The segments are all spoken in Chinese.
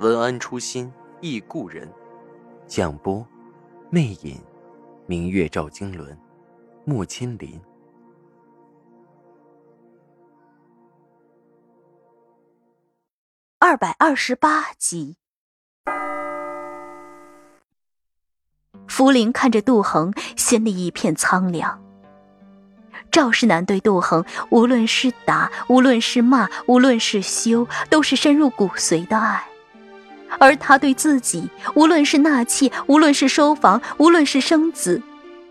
文安初心忆故人，蒋波，魅影，明月照经纶，木千林。二百二十八集。福林看着杜恒，心里一片苍凉。赵世南对杜恒，无论是打，无论是骂，无论是羞，都是深入骨髓的爱。而他对自己，无论是纳妾，无论是收房，无论是生子，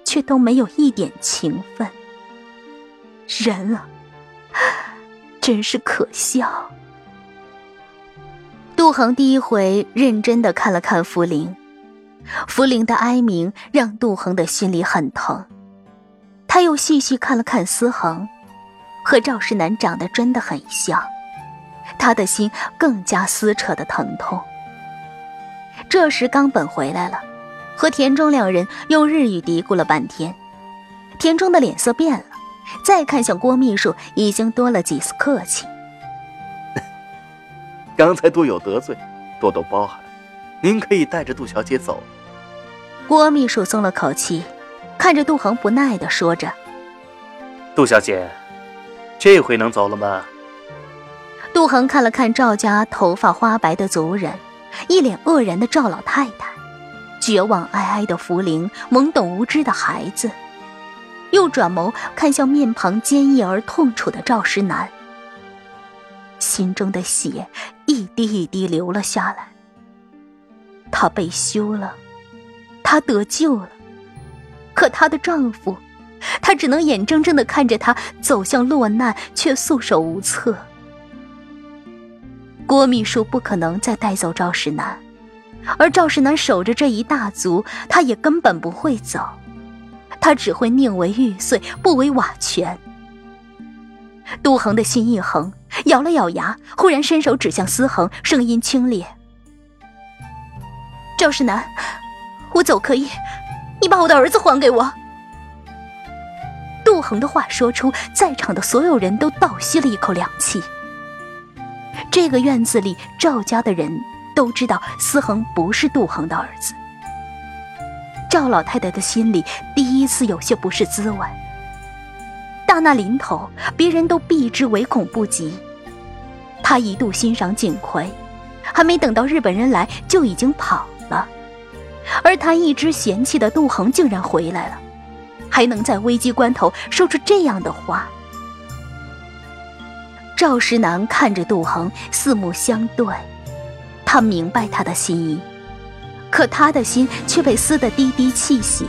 却都没有一点情分。人啊，真是可笑。杜恒第一回认真的看了看福灵，福灵的哀鸣让杜恒的心里很疼。他又细细看了看思恒，和赵世南长得真的很像，他的心更加撕扯的疼痛。这时，冈本回来了，和田中两人用日语嘀咕了半天。田中的脸色变了，再看向郭秘书，已经多了几丝客气。刚才多有得罪，多多包涵。您可以带着杜小姐走。郭秘书松了口气，看着杜恒不耐的说着：“杜小姐，这回能走了吗？”杜恒看了看赵家头发花白的族人。一脸愕然的赵老太太，绝望哀哀的福灵，懵懂无知的孩子，又转眸看向面庞坚毅而痛楚的赵石南，心中的血一滴一滴流了下来。她被休了，她得救了，可她的丈夫，她只能眼睁睁的看着他走向落难，却束手无策。郭秘书不可能再带走赵世南，而赵世南守着这一大族，他也根本不会走，他只会宁为玉碎，不为瓦全。杜恒的心一横，咬了咬牙，忽然伸手指向思恒，声音清冽：“赵世南，我走可以，你把我的儿子还给我。”杜恒的话说出，在场的所有人都倒吸了一口凉气。这个院子里，赵家的人都知道思恒不是杜恒的儿子。赵老太太的心里第一次有些不是滋味。大难临头，别人都避之唯恐不及，她一度欣赏景葵，还没等到日本人来就已经跑了。而她一直嫌弃的杜恒竟然回来了，还能在危机关头说出这样的话。赵石南看着杜恒，四目相对，他明白他的心意，可他的心却被撕得滴滴泣血。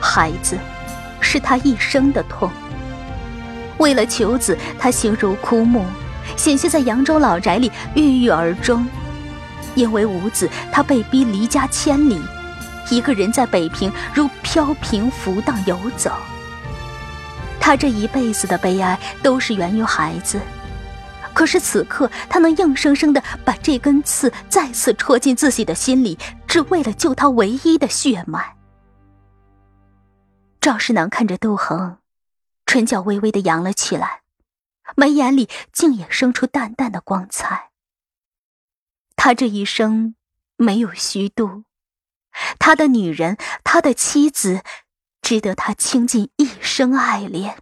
孩子，是他一生的痛。为了求子，他形如枯木，险些在扬州老宅里郁郁而终；因为无子，他被逼离家千里，一个人在北平如飘萍浮荡游走。他这一辈子的悲哀都是源于孩子，可是此刻他能硬生生的把这根刺再次戳进自己的心里，只为了救他唯一的血脉。赵世南看着杜恒，唇角微微的扬了起来，眉眼里竟也生出淡淡的光彩。他这一生没有虚度，他的女人，他的妻子。值得他倾尽一生爱恋。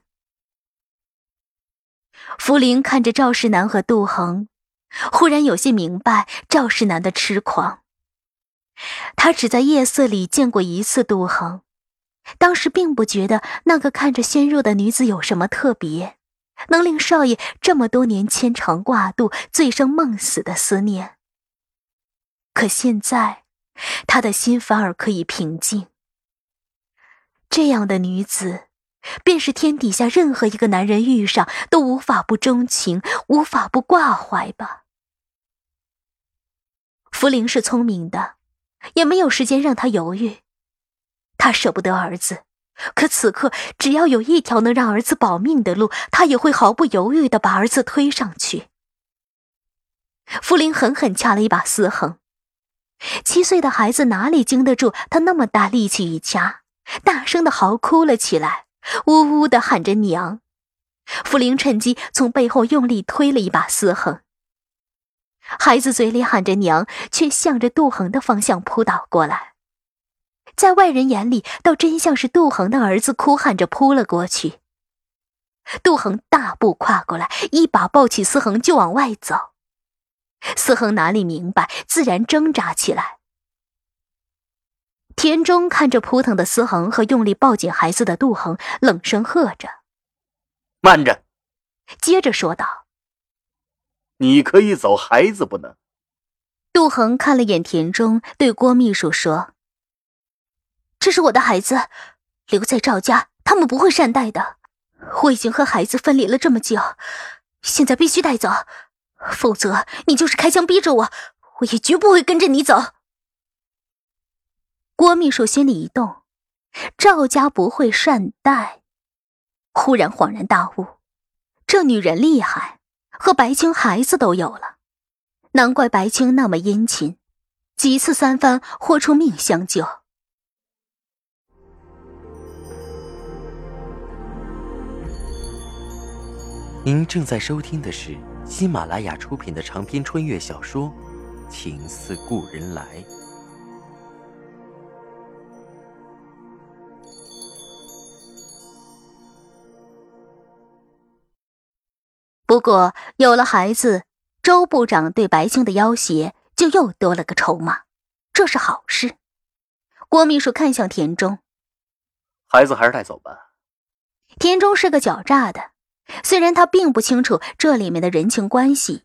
福林看着赵世南和杜恒，忽然有些明白赵世南的痴狂。他只在夜色里见过一次杜恒，当时并不觉得那个看着纤弱的女子有什么特别，能令少爷这么多年牵肠挂肚、醉生梦死的思念。可现在，他的心反而可以平静。这样的女子，便是天底下任何一个男人遇上都无法不钟情、无法不挂怀吧。福林是聪明的，也没有时间让他犹豫。他舍不得儿子，可此刻只要有一条能让儿子保命的路，他也会毫不犹豫的把儿子推上去。福林狠狠掐了一把思恒，七岁的孩子哪里经得住他那么大力气一掐，大声的嚎哭了起来，呜呜的喊着娘。福林趁机从背后用力推了一把思恒，孩子嘴里喊着娘，却向着杜恒的方向扑倒过来。在外人眼里，倒真像是杜恒的儿子哭喊着扑了过去。杜恒大步跨过来，一把抱起思恒就往外走。思恒哪里明白，自然挣扎起来。田中看着扑腾的思恒和用力抱紧孩子的杜恒，冷声喝着。慢着，接着说道：“你可以走，孩子不能。”杜恒看了眼田中，对郭秘书说：“这是我的孩子，留在赵家，他们不会善待的。我已经和孩子分离了这么久，现在必须带走，否则你就是开枪逼着我，我也绝不会跟着你走。”郭秘书心里一动，赵家不会善待。忽然恍然大悟，这女人厉害，和白青孩子都有了，难怪白青那么殷勤，几次三番豁出命相救。您正在收听的是喜马拉雅出品的长篇穿越小说《情似故人来》。不过有了孩子，周部长对白青的要挟就又多了个筹码，这是好事。郭秘书看向田中，孩子还是带走吧。田中是个狡诈的，虽然他并不清楚这里面的人情关系，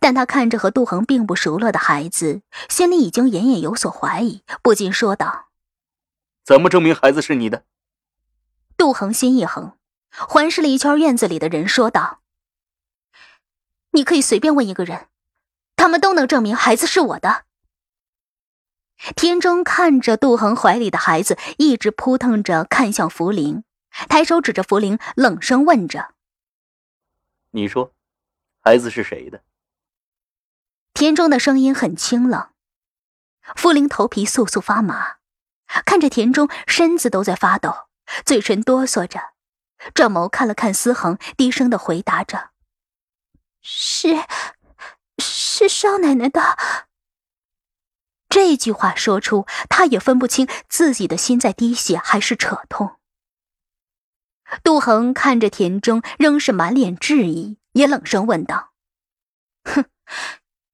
但他看着和杜恒并不熟络的孩子，心里已经隐隐有所怀疑，不禁说道：“怎么证明孩子是你的？”杜恒心一横，环视了一圈院子里的人，说道。你可以随便问一个人，他们都能证明孩子是我的。田中看着杜恒怀里的孩子，一直扑腾着看向福林，抬手指着福林，冷声问着：“你说，孩子是谁的？”田中的声音很清冷。福林头皮簌簌发麻，看着田中，身子都在发抖，嘴唇哆嗦着，转眸看了看思恒，低声的回答着。是，是少奶奶的。这句话说出，他也分不清自己的心在滴血还是扯痛。杜恒看着田中，仍是满脸质疑，也冷声问道：“哼，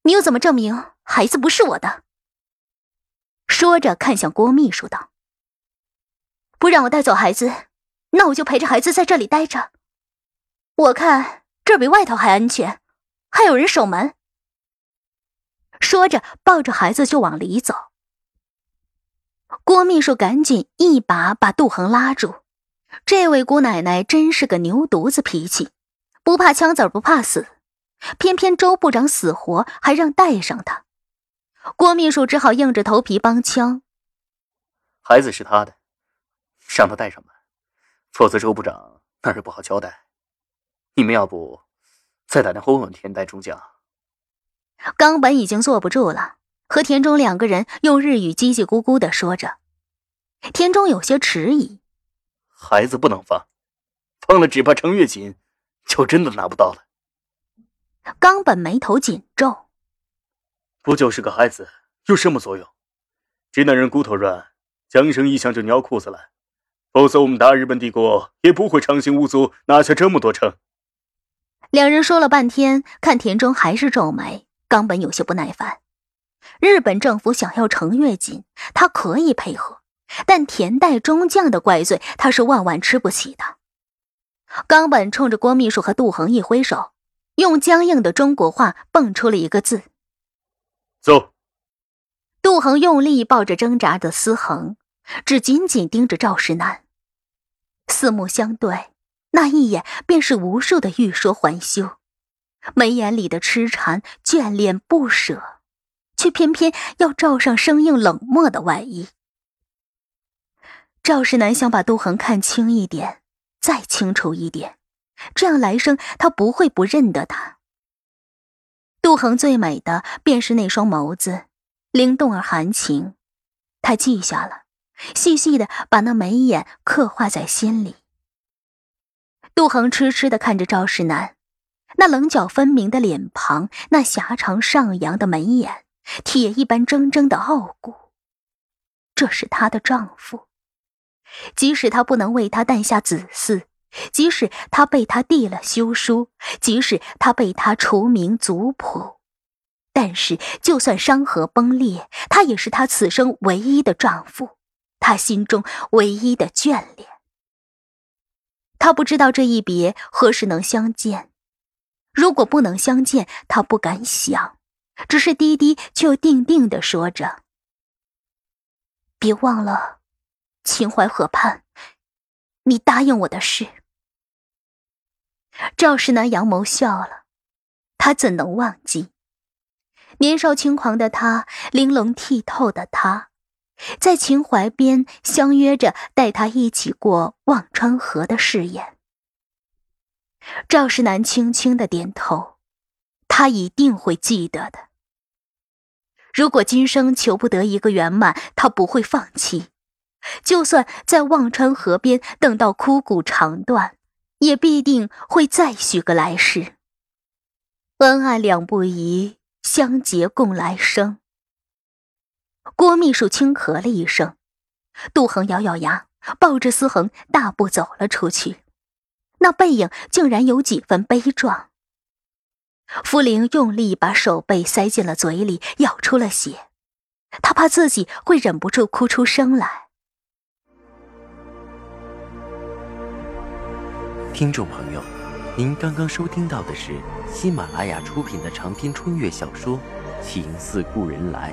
你又怎么证明孩子不是我的？”说着，看向郭秘书道：“不让我带走孩子，那我就陪着孩子在这里待着。我看。”这比外头还安全，还有人守门。说着，抱着孩子就往里走。郭秘书赶紧一把把杜恒拉住。这位姑奶奶真是个牛犊子脾气，不怕枪子不怕死，偏偏周部长死活还让带上他。郭秘书只好硬着头皮帮腔：“孩子是他的，让他带上吧，否则周部长那是不好交代。”你们要不再打电话问问田代中将？冈本已经坐不住了，和田中两个人用日语叽叽咕咕的说着。田中有些迟疑：“孩子不能放，放了只怕程月锦就真的拿不到了。”冈本眉头紧皱：“不就是个孩子，有什么作用？直男人骨头软，江生一响就尿裤子了。否则我们大日本帝国也不会长行无阻，拿下这么多城。”两人说了半天，看田中还是皱眉。冈本有些不耐烦。日本政府想要程月锦，他可以配合，但田代中将的怪罪，他是万万吃不起的。冈本冲着郭秘书和杜恒一挥手，用僵硬的中国话蹦出了一个字：“走。”杜恒用力抱着挣扎的思恒，只紧紧盯着赵石南，四目相对。那一眼便是无数的欲说还休，眉眼里的痴缠、眷恋、不舍，却偏偏要罩上生硬冷漠的外衣。赵世南想把杜恒看清一点，再清楚一点，这样来生他不会不认得他。杜恒最美的便是那双眸子，灵动而含情。他记下了，细细的把那眉眼刻画在心里。杜恒痴痴的看着赵世南，那棱角分明的脸庞，那狭长上扬的眉眼，铁一般铮铮的傲骨。这是她的丈夫，即使他不能为她诞下子嗣，即使他被他递了休书，即使他被他除名族谱。但是，就算山河崩裂，他也是他此生唯一的丈夫，他心中唯一的眷恋。他不知道这一别何时能相见，如果不能相见，他不敢想，只是低低却又定定的说着：“别忘了，秦淮河畔，你答应我的事。”赵世南扬眸笑了，他怎能忘记？年少轻狂的他，玲珑剔透的他，在秦淮边相约着带他一起过忘川河的誓言。赵世南轻轻的点头，他一定会记得的。如果今生求不得一个圆满，他不会放弃。就算在忘川河边等到枯骨肠断，也必定会再许个来世。恩爱两不疑。相结共来生。郭秘书轻咳了一声，杜恒咬咬牙，抱着思恒大步走了出去，那背影竟然有几分悲壮。傅玲用力把手背塞进了嘴里，咬出了血，他怕自己会忍不住哭出声来。听众朋友。您刚刚收听到的是喜马拉雅出品的长篇穿越小说《情似故人来》，